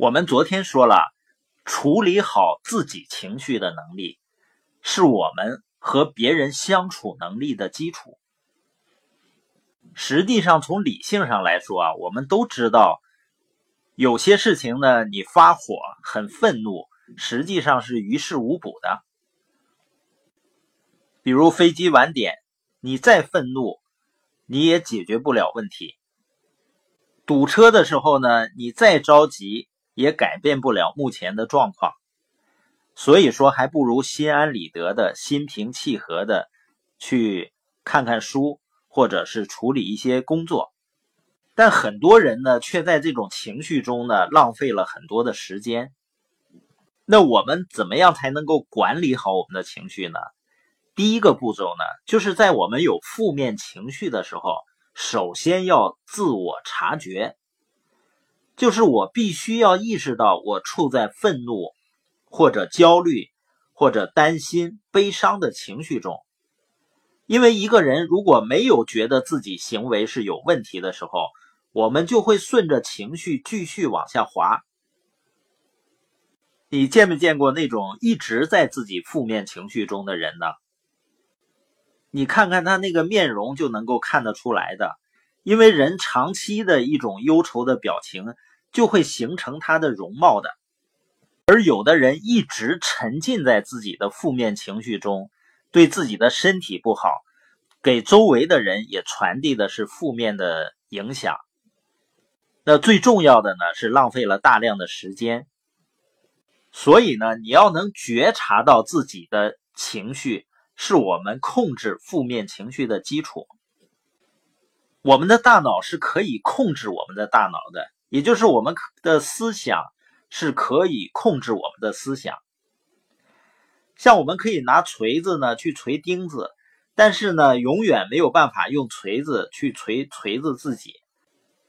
我们昨天说了，处理好自己情绪的能力，是我们和别人相处能力的基础。实际上，从理性上来说啊，我们都知道，有些事情呢，你发火、很愤怒，实际上是于事无补的。比如飞机晚点，你再愤怒，你也解决不了问题；堵车的时候呢，你再着急。也改变不了目前的状况，所以说还不如心安理得的心平气和的去看看书，或者是处理一些工作。但很多人呢，却在这种情绪中呢，浪费了很多的时间。那我们怎么样才能够管理好我们的情绪呢？第一个步骤呢，就是在我们有负面情绪的时候，首先要自我察觉。就是我必须要意识到我处在愤怒，或者焦虑，或者担心、悲伤的情绪中。因为一个人如果没有觉得自己行为是有问题的时候，我们就会顺着情绪继续往下滑。你见没见过那种一直在自己负面情绪中的人呢？你看看他那个面容就能够看得出来的，因为人长期的一种忧愁的表情。就会形成他的容貌的，而有的人一直沉浸在自己的负面情绪中，对自己的身体不好，给周围的人也传递的是负面的影响。那最重要的呢，是浪费了大量的时间。所以呢，你要能觉察到自己的情绪，是我们控制负面情绪的基础。我们的大脑是可以控制我们的大脑的。也就是我们的思想是可以控制我们的思想，像我们可以拿锤子呢去锤钉子，但是呢永远没有办法用锤子去锤锤子自己。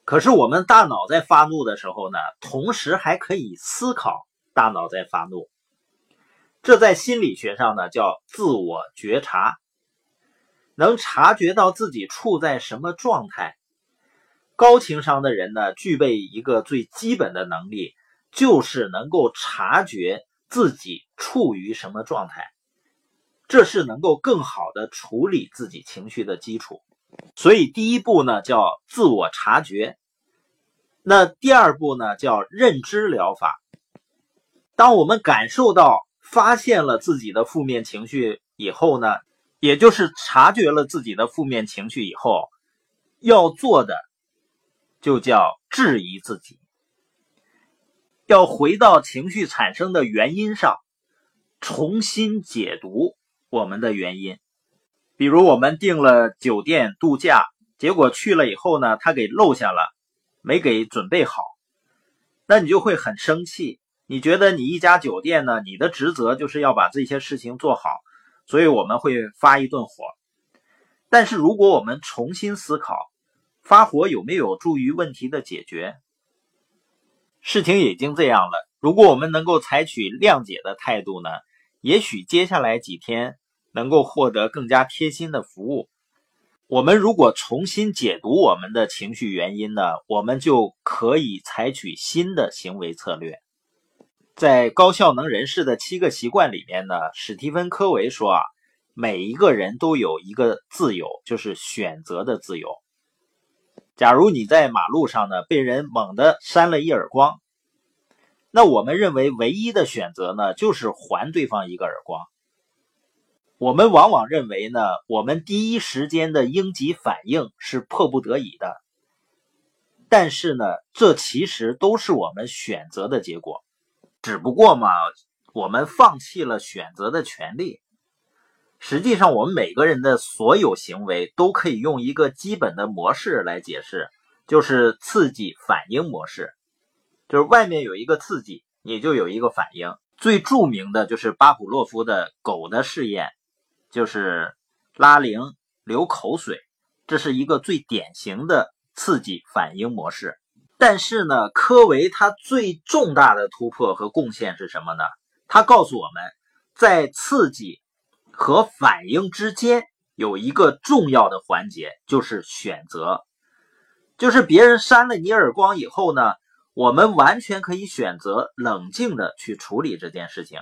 可是我们大脑在发怒的时候呢，同时还可以思考，大脑在发怒，这在心理学上呢叫自我觉察，能察觉到自己处在什么状态。高情商的人呢，具备一个最基本的能力，就是能够察觉自己处于什么状态，这是能够更好的处理自己情绪的基础。所以第一步呢叫自我察觉，那第二步呢叫认知疗法。当我们感受到、发现了自己的负面情绪以后呢，也就是察觉了自己的负面情绪以后，要做的。就叫质疑自己，要回到情绪产生的原因上，重新解读我们的原因。比如我们订了酒店度假，结果去了以后呢，他给漏下了，没给准备好，那你就会很生气。你觉得你一家酒店呢，你的职责就是要把这些事情做好，所以我们会发一顿火。但是如果我们重新思考，发火有没有助于问题的解决？事情已经这样了，如果我们能够采取谅解的态度呢？也许接下来几天能够获得更加贴心的服务。我们如果重新解读我们的情绪原因呢，我们就可以采取新的行为策略。在高效能人士的七个习惯里面呢，史蒂芬·科维说啊，每一个人都有一个自由，就是选择的自由。假如你在马路上呢，被人猛地扇了一耳光，那我们认为唯一的选择呢，就是还对方一个耳光。我们往往认为呢，我们第一时间的应急反应是迫不得已的，但是呢，这其实都是我们选择的结果，只不过嘛，我们放弃了选择的权利。实际上，我们每个人的所有行为都可以用一个基本的模式来解释，就是刺激反应模式。就是外面有一个刺激，你就有一个反应。最著名的就是巴甫洛夫的狗的试验，就是拉铃、流口水，这是一个最典型的刺激反应模式。但是呢，科维他最重大的突破和贡献是什么呢？他告诉我们，在刺激。和反应之间有一个重要的环节，就是选择。就是别人扇了你耳光以后呢，我们完全可以选择冷静的去处理这件事情。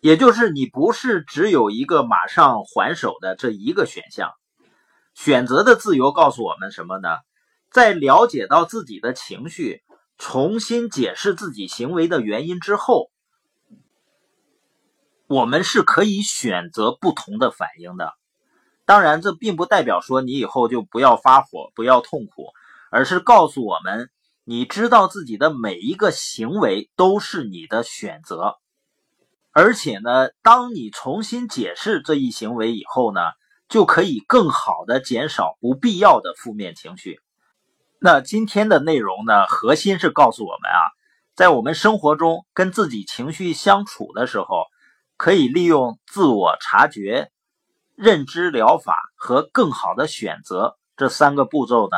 也就是你不是只有一个马上还手的这一个选项。选择的自由告诉我们什么呢？在了解到自己的情绪，重新解释自己行为的原因之后，我们是可以选择不同的反应的。当然，这并不代表说你以后就不要发火、不要痛苦，而是告诉我们，你知道自己的每一个行为都是你的选择，而且呢，当你重新解释这一行为以后呢，就可以更好的减少不必要的负面情绪。那今天的内容呢，核心是告诉我们啊，在我们生活中跟自己情绪相处的时候，可以利用自我察觉。认知疗法和更好的选择这三个步骤呢，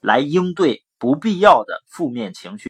来应对不必要的负面情绪。